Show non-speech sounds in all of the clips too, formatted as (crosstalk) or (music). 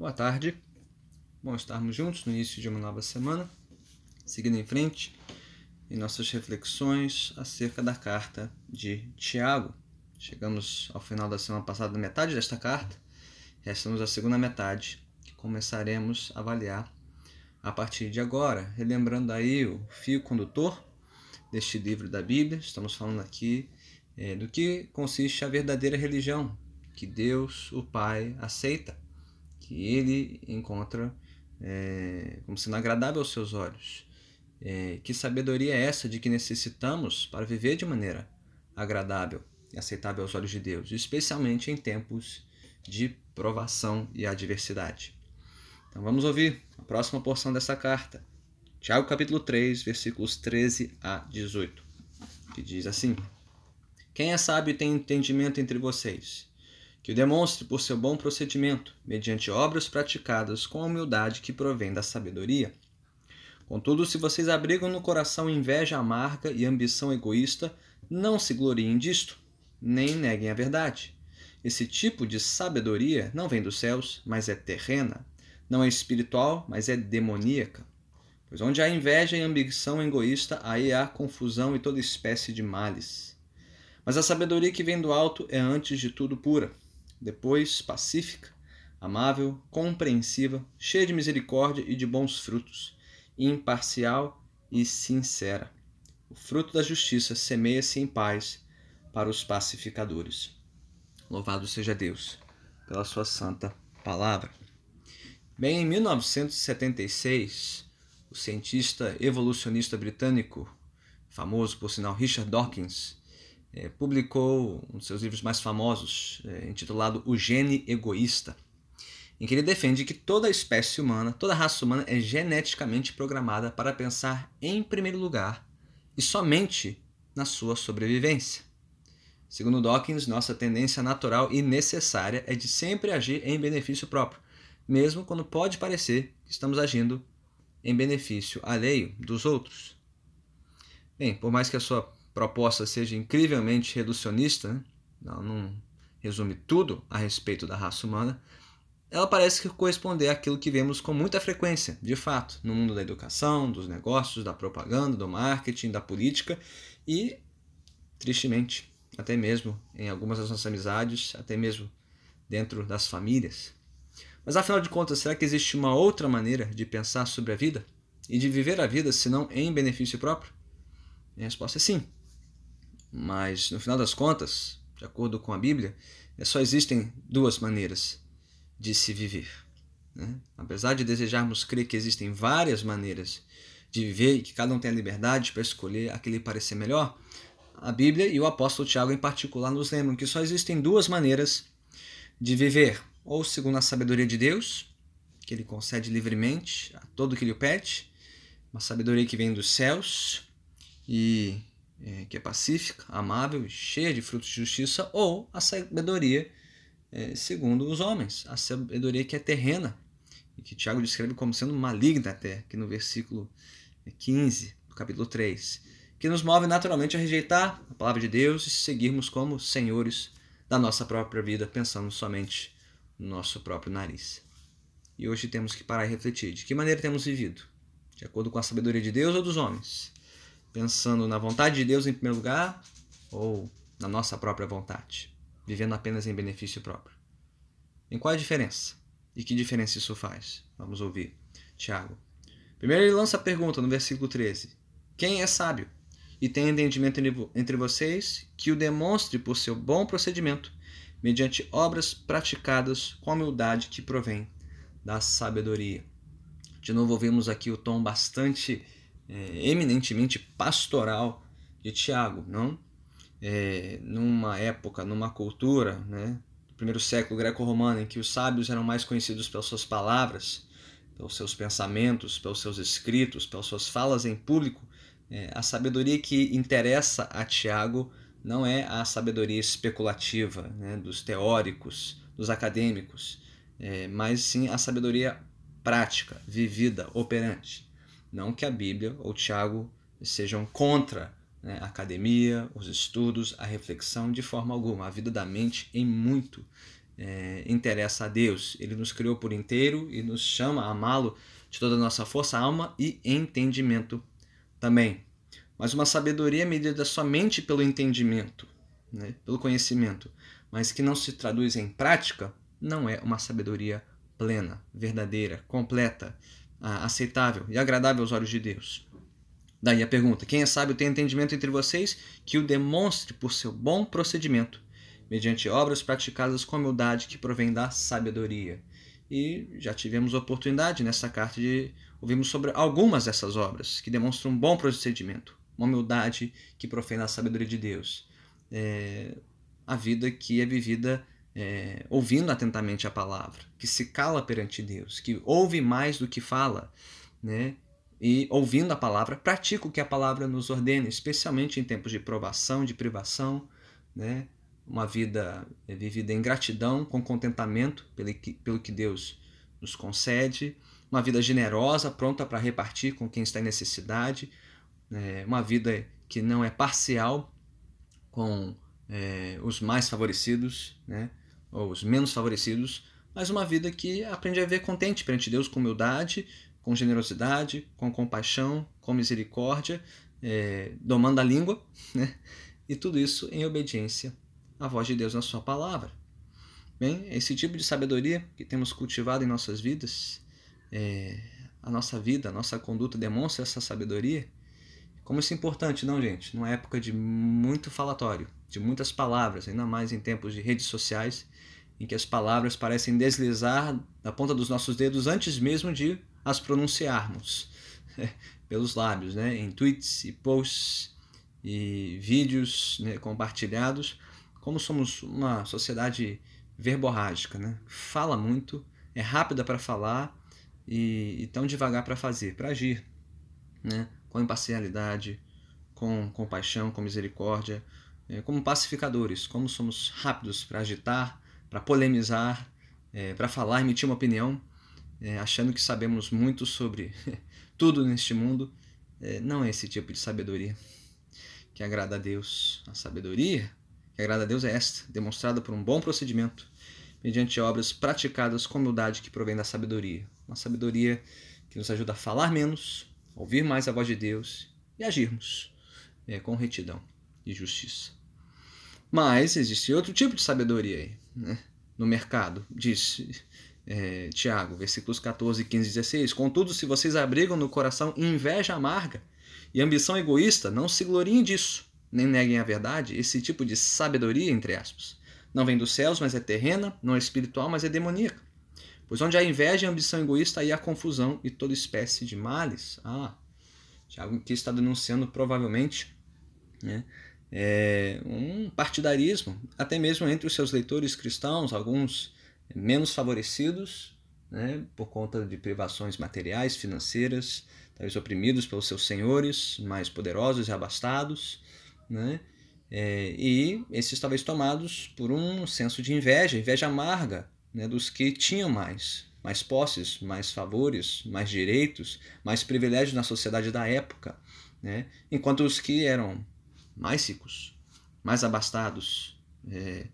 Boa tarde. Bom estarmos juntos no início de uma nova semana, seguindo em frente em nossas reflexões acerca da carta de Tiago. Chegamos ao final da semana passada, metade desta carta, resta-nos a segunda metade, que começaremos a avaliar a partir de agora, relembrando aí o fio condutor deste livro da Bíblia. Estamos falando aqui é, do que consiste a verdadeira religião, que Deus, o Pai, aceita, que Ele encontra é, como sendo agradável aos seus olhos. É, que sabedoria é essa de que necessitamos para viver de maneira agradável e aceitável aos olhos de Deus, especialmente em tempos de provação e adversidade. Então vamos ouvir a próxima porção dessa carta. Tiago capítulo 3, versículos 13 a 18, que diz assim: Quem é sábio tem entendimento entre vocês, que o demonstre por seu bom procedimento, mediante obras praticadas com a humildade que provém da sabedoria. Contudo, se vocês abrigam no coração inveja amarga e ambição egoísta, não se gloriem disto, nem neguem a verdade. Esse tipo de sabedoria não vem dos céus, mas é terrena, não é espiritual, mas é demoníaca. Pois onde há inveja e ambição egoísta, aí há confusão e toda espécie de males. Mas a sabedoria que vem do alto é antes de tudo pura, depois pacífica, amável, compreensiva, cheia de misericórdia e de bons frutos, imparcial e sincera. O fruto da justiça semeia-se em paz para os pacificadores. Louvado seja Deus pela sua santa palavra. Bem, em 1976, o cientista evolucionista britânico, famoso por sinal Richard Dawkins, é, publicou um dos seus livros mais famosos, é, intitulado O Gene Egoísta, em que ele defende que toda espécie humana, toda raça humana é geneticamente programada para pensar em primeiro lugar e somente na sua sobrevivência. Segundo Dawkins, nossa tendência natural e necessária é de sempre agir em benefício próprio, mesmo quando pode parecer que estamos agindo em benefício alheio dos outros. Bem, por mais que a sua proposta seja incrivelmente reducionista, né? não, não resume tudo a respeito da raça humana, ela parece corresponder àquilo que vemos com muita frequência, de fato, no mundo da educação, dos negócios, da propaganda, do marketing, da política e, tristemente, até mesmo em algumas das nossas amizades, até mesmo dentro das famílias. Mas afinal de contas, será que existe uma outra maneira de pensar sobre a vida e de viver a vida senão em benefício próprio? a resposta é sim. Mas no final das contas, de acordo com a Bíblia, é só existem duas maneiras de se viver. Né? Apesar de desejarmos crer que existem várias maneiras de viver e que cada um tem a liberdade para escolher a que lhe parecer melhor, a Bíblia e o apóstolo Tiago em particular nos lembram que só existem duas maneiras de viver ou segundo a sabedoria de Deus, que ele concede livremente a todo que lhe pede, uma sabedoria que vem dos céus e é, que é pacífica, amável, cheia de frutos de justiça, ou a sabedoria é, segundo os homens, a sabedoria que é terrena, e que Tiago descreve como sendo maligna até, aqui no versículo 15 do capítulo 3, que nos move naturalmente a rejeitar a palavra de Deus e seguirmos como senhores da nossa própria vida, pensando somente no nosso próprio nariz. E hoje temos que parar e refletir: de que maneira temos vivido? De acordo com a sabedoria de Deus ou dos homens? Pensando na vontade de Deus em primeiro lugar ou na nossa própria vontade? Vivendo apenas em benefício próprio? Em qual a diferença? E que diferença isso faz? Vamos ouvir. Tiago. Primeiro ele lança a pergunta no versículo 13: Quem é sábio? E tem entendimento entre vocês que o demonstre por seu bom procedimento mediante obras praticadas com a humildade que provém da sabedoria. De novo, ouvimos aqui o tom bastante é, eminentemente pastoral de Tiago, não? É, numa época, numa cultura, né, do primeiro século greco-romano, em que os sábios eram mais conhecidos pelas suas palavras, pelos seus pensamentos, pelos seus escritos, pelas suas falas em público, é, a sabedoria que interessa a Tiago não é a sabedoria especulativa né, dos teóricos, dos acadêmicos, é, mas sim a sabedoria prática, vivida, operante. Não que a Bíblia ou Tiago sejam contra né, a academia, os estudos, a reflexão, de forma alguma. A vida da mente em muito é, interessa a Deus. Ele nos criou por inteiro e nos chama a amá-lo de toda a nossa força, alma e entendimento também. Mas uma sabedoria medida somente pelo entendimento, né, pelo conhecimento, mas que não se traduz em prática, não é uma sabedoria plena, verdadeira, completa, aceitável e agradável aos olhos de Deus. Daí a pergunta: quem é sábio tem entendimento entre vocês, que o demonstre por seu bom procedimento, mediante obras praticadas com humildade que provém da sabedoria. E já tivemos oportunidade nessa carta de ouvirmos sobre algumas dessas obras que demonstram um bom procedimento, uma humildade que provém da sabedoria de Deus. É, a vida que é vivida é, ouvindo atentamente a palavra, que se cala perante Deus, que ouve mais do que fala, né? E ouvindo a palavra, pratica o que a palavra nos ordena, especialmente em tempos de provação, de privação, né? Uma vida é, vivida em gratidão, com contentamento pelo que, pelo que Deus nos concede, uma vida generosa, pronta para repartir com quem está em necessidade, né? uma vida que não é parcial com é, os mais favorecidos, né? Ou os menos favorecidos, mas uma vida que aprende a ver contente perante Deus com humildade, com generosidade, com compaixão, com misericórdia, é, domando a língua, (laughs) né? e tudo isso em obediência à voz de Deus na Sua palavra. Bem, esse tipo de sabedoria que temos cultivado em nossas vidas, é, a nossa vida, a nossa conduta demonstra essa sabedoria. Como isso é importante, não, gente? Numa época de muito falatório, de muitas palavras, ainda mais em tempos de redes sociais, em que as palavras parecem deslizar da ponta dos nossos dedos antes mesmo de as pronunciarmos (laughs) pelos lábios, né? em tweets e posts e vídeos né, compartilhados. Como somos uma sociedade verborrágica, né? fala muito, é rápida para falar e, e tão devagar para fazer, para agir, né? Com imparcialidade, com compaixão, com misericórdia, é, como pacificadores, como somos rápidos para agitar, para polemizar, é, para falar, emitir uma opinião, é, achando que sabemos muito sobre (laughs) tudo neste mundo. Não é esse tipo de sabedoria que agrada a Deus. A sabedoria que agrada a Deus é esta, demonstrada por um bom procedimento, mediante obras praticadas com humildade que provém da sabedoria. Uma sabedoria que nos ajuda a falar menos, ouvir mais a voz de Deus e agirmos é, com retidão e justiça. Mas existe outro tipo de sabedoria aí, né? no mercado, diz é, Tiago, versículos 14, 15 e 16. Contudo, se vocês abrigam no coração inveja amarga e ambição egoísta, não se gloriem disso, nem neguem a verdade, esse tipo de sabedoria, entre aspas. Não vem dos céus, mas é terrena, não é espiritual, mas é demoníaca. Pois onde há inveja e ambição egoísta, aí há confusão e toda espécie de males. Ah, Tiago aqui está denunciando provavelmente né, é, um partidarismo, até mesmo entre os seus leitores cristãos, alguns menos favorecidos né, por conta de privações materiais, financeiras, talvez oprimidos pelos seus senhores mais poderosos e abastados, né, é, e esses talvez tomados por um senso de inveja, inveja amarga né, dos que tinham mais, mais posses, mais favores, mais direitos, mais privilégios na sociedade da época, né, enquanto os que eram mais ricos, mais abastados é,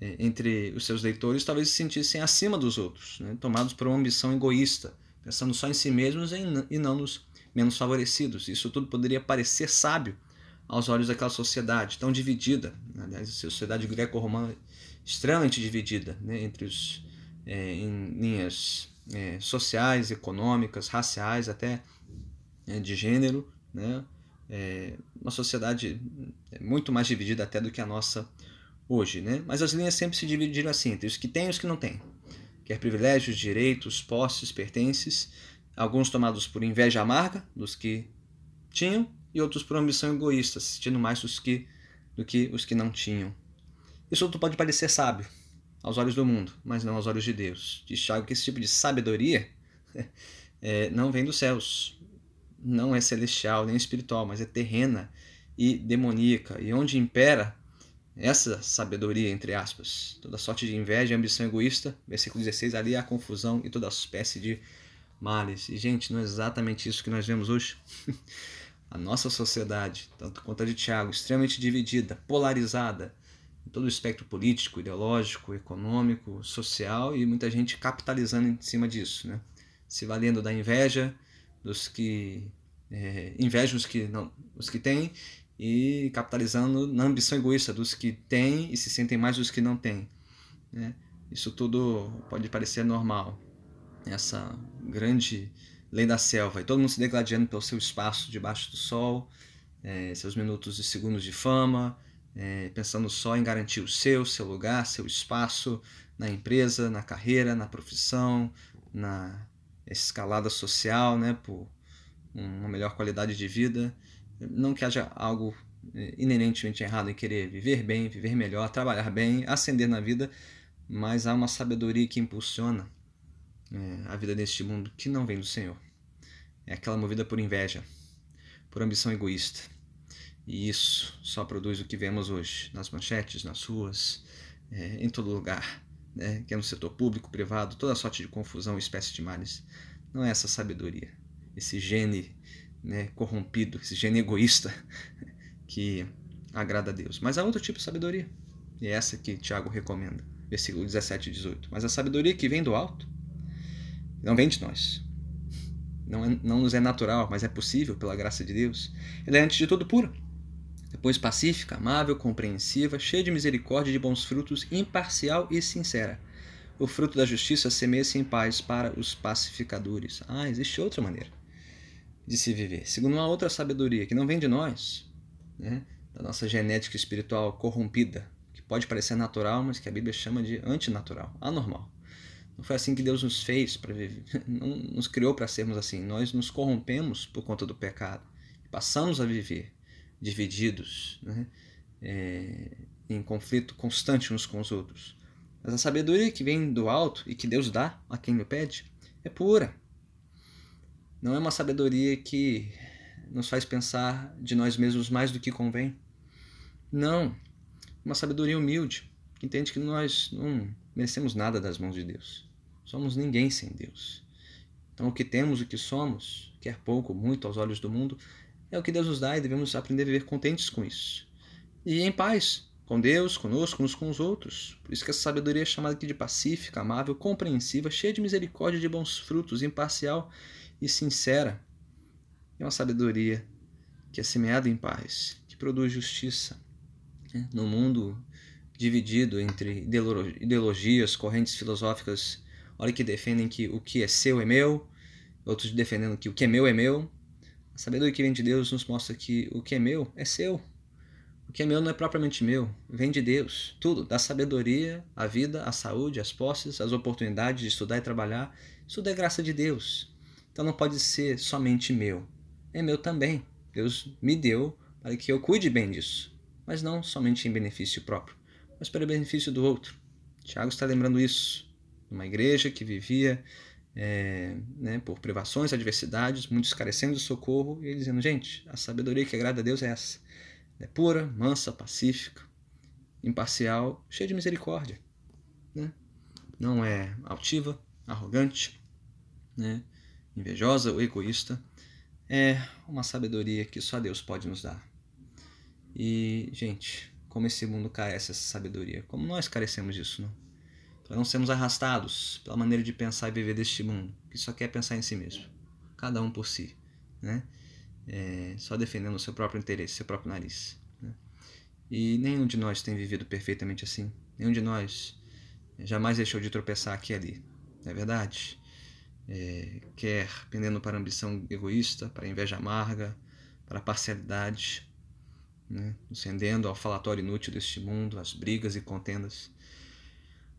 é, entre os seus leitores talvez se sentissem acima dos outros, né? tomados por uma ambição egoísta, pensando só em si mesmos e não nos menos favorecidos. Isso tudo poderia parecer sábio aos olhos daquela sociedade tão dividida, aliás, a sociedade greco-romana extremamente dividida né? entre os é, em linhas é, sociais, econômicas, raciais, até é, de gênero, né? é, uma sociedade muito mais dividida até do que a nossa hoje, né? Mas as linhas sempre se dividiram assim, entre os que têm e os que não têm. Quer privilégios, direitos, posses, pertences, alguns tomados por inveja amarga dos que tinham e outros por ambição egoísta, sentindo mais os que, do que os que não tinham. Isso tudo pode parecer sábio aos olhos do mundo, mas não aos olhos de Deus. Diz Tiago que esse tipo de sabedoria (laughs) é, não vem dos céus, não é celestial nem espiritual, mas é terrena e demoníaca. E onde impera essa sabedoria, entre aspas, toda sorte de inveja e ambição egoísta, versículo 16, ali há confusão e toda espécie de males. E, gente, não é exatamente isso que nós vemos hoje? (laughs) a nossa sociedade, tanto quanto a de Tiago, extremamente dividida, polarizada, em todo o espectro político, ideológico, econômico, social e muita gente capitalizando em cima disso, né? se valendo da inveja dos que é, invejam os que não os que têm e capitalizando na ambição egoísta dos que têm e se sentem mais dos que não têm. Né? Isso tudo pode parecer normal, essa grande lei da selva, e todo mundo se degladiando pelo seu espaço debaixo do sol, é, seus minutos e segundos de fama, é, pensando só em garantir o seu, seu lugar, seu espaço na empresa, na carreira, na profissão, na escalada social, né, por uma melhor qualidade de vida. Não que haja algo é, inerentemente errado em querer viver bem, viver melhor, trabalhar bem, ascender na vida, mas há uma sabedoria que impulsiona é, a vida neste mundo que não vem do Senhor. É aquela movida por inveja, por ambição egoísta. E isso só produz o que vemos hoje nas manchetes, nas ruas, é, em todo lugar, né? que é no setor público, privado, toda sorte de confusão, espécie de males. Não é essa sabedoria, esse gene né, corrompido, esse gene egoísta (laughs) que agrada a Deus. Mas há outro tipo de sabedoria, e é essa que Tiago recomenda versículo 17 e 18. Mas a sabedoria que vem do alto não vem de nós. Não, é, não nos é natural, mas é possível pela graça de Deus. Ela é antes de tudo pura. Depois pacífica, amável, compreensiva, cheia de misericórdia e de bons frutos, imparcial e sincera. O fruto da justiça semeia-se em paz para os pacificadores. Ah, existe outra maneira de se viver, segundo uma outra sabedoria que não vem de nós, né? da nossa genética espiritual corrompida, pode parecer natural, mas que a Bíblia chama de antinatural, anormal. Não foi assim que Deus nos fez para viver, (laughs) não nos criou para sermos assim. Nós nos corrompemos por conta do pecado, passamos a viver divididos, né? é, em conflito constante uns com os outros. Mas a sabedoria que vem do alto e que Deus dá a quem lhe pede é pura. Não é uma sabedoria que nos faz pensar de nós mesmos mais do que convém. Não, uma sabedoria humilde, que entende que nós não merecemos nada das mãos de Deus. Somos ninguém sem Deus. Então, o que temos, o que somos, quer pouco ou muito aos olhos do mundo, é o que Deus nos dá e devemos aprender a viver contentes com isso. E em paz, com Deus, conosco, uns com os outros. Por isso que essa sabedoria é chamada aqui de pacífica, amável, compreensiva, cheia de misericórdia de bons frutos, imparcial e sincera. É uma sabedoria que é semeada em paz, que produz justiça, né? no mundo dividido entre ideologias, correntes filosóficas, olha que defendem que o que é seu é meu, outros defendendo que o que é meu é meu. A sabedoria que vem de Deus nos mostra que o que é meu é seu. O que é meu não é propriamente meu, vem de Deus. Tudo, da sabedoria, a vida, a saúde, as posses, as oportunidades de estudar e trabalhar, isso é graça de Deus. Então não pode ser somente meu, é meu também. Deus me deu para que eu cuide bem disso mas não somente em benefício próprio, mas para o benefício do outro. Tiago está lembrando isso, uma igreja que vivia é, né, por privações, adversidades, muitos carecendo de socorro, e ele dizendo: gente, a sabedoria que agrada a Deus é essa. É pura, mansa, pacífica, imparcial, cheia de misericórdia. Né? Não é altiva, arrogante, né? invejosa ou egoísta. É uma sabedoria que só Deus pode nos dar. E, gente, como esse mundo carece dessa sabedoria, como nós carecemos disso, não? Para não sermos arrastados pela maneira de pensar e viver deste mundo, que só quer pensar em si mesmo, cada um por si, né? É, só defendendo o seu próprio interesse, seu próprio nariz. Né? E nenhum de nós tem vivido perfeitamente assim. Nenhum de nós jamais deixou de tropeçar aqui e ali. Não é verdade? É, quer pendendo para a ambição egoísta, para a inveja amarga, para a parcialidade, né? ao falatório inútil deste mundo, as brigas e contendas.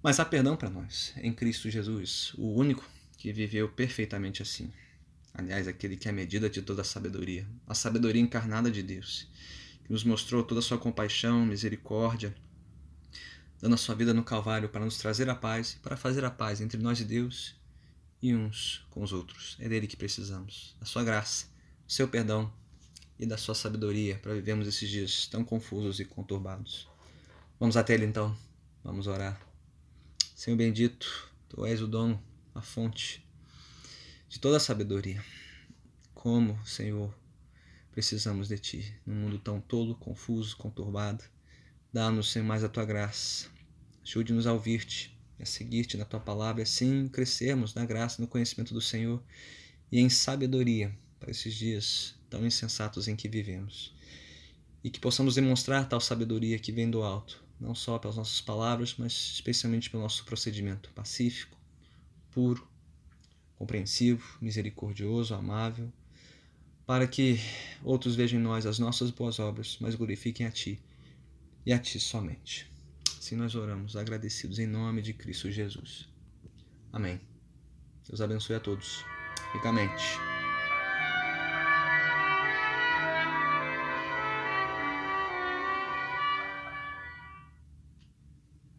Mas há perdão para nós em Cristo Jesus, o único que viveu perfeitamente assim. Aliás, aquele que é a medida de toda a sabedoria, a sabedoria encarnada de Deus, que nos mostrou toda a sua compaixão, misericórdia, dando a sua vida no Calvário para nos trazer a paz e para fazer a paz entre nós e Deus e uns com os outros. É dele que precisamos, da sua graça, do seu perdão e da sua sabedoria para vivermos esses dias tão confusos e conturbados. Vamos até Ele então, vamos orar. Senhor bendito, Tu és o dono, a fonte de toda a sabedoria. Como, Senhor, precisamos de Ti num mundo tão tolo, confuso, conturbado. Dá-nos, Senhor, mais a tua graça. Ajude-nos a ouvir-te a seguir-te na tua palavra, assim crescermos na graça no conhecimento do Senhor e em sabedoria para esses dias tão insensatos em que vivemos. E que possamos demonstrar tal sabedoria que vem do alto, não só pelas nossas palavras, mas especialmente pelo nosso procedimento pacífico, puro, compreensivo, misericordioso, amável, para que outros vejam em nós as nossas boas obras, mas glorifiquem a Ti e a Ti somente. Assim nós oramos, agradecidos em nome de Cristo Jesus. Amém. Deus abençoe a todos. Fica a mente.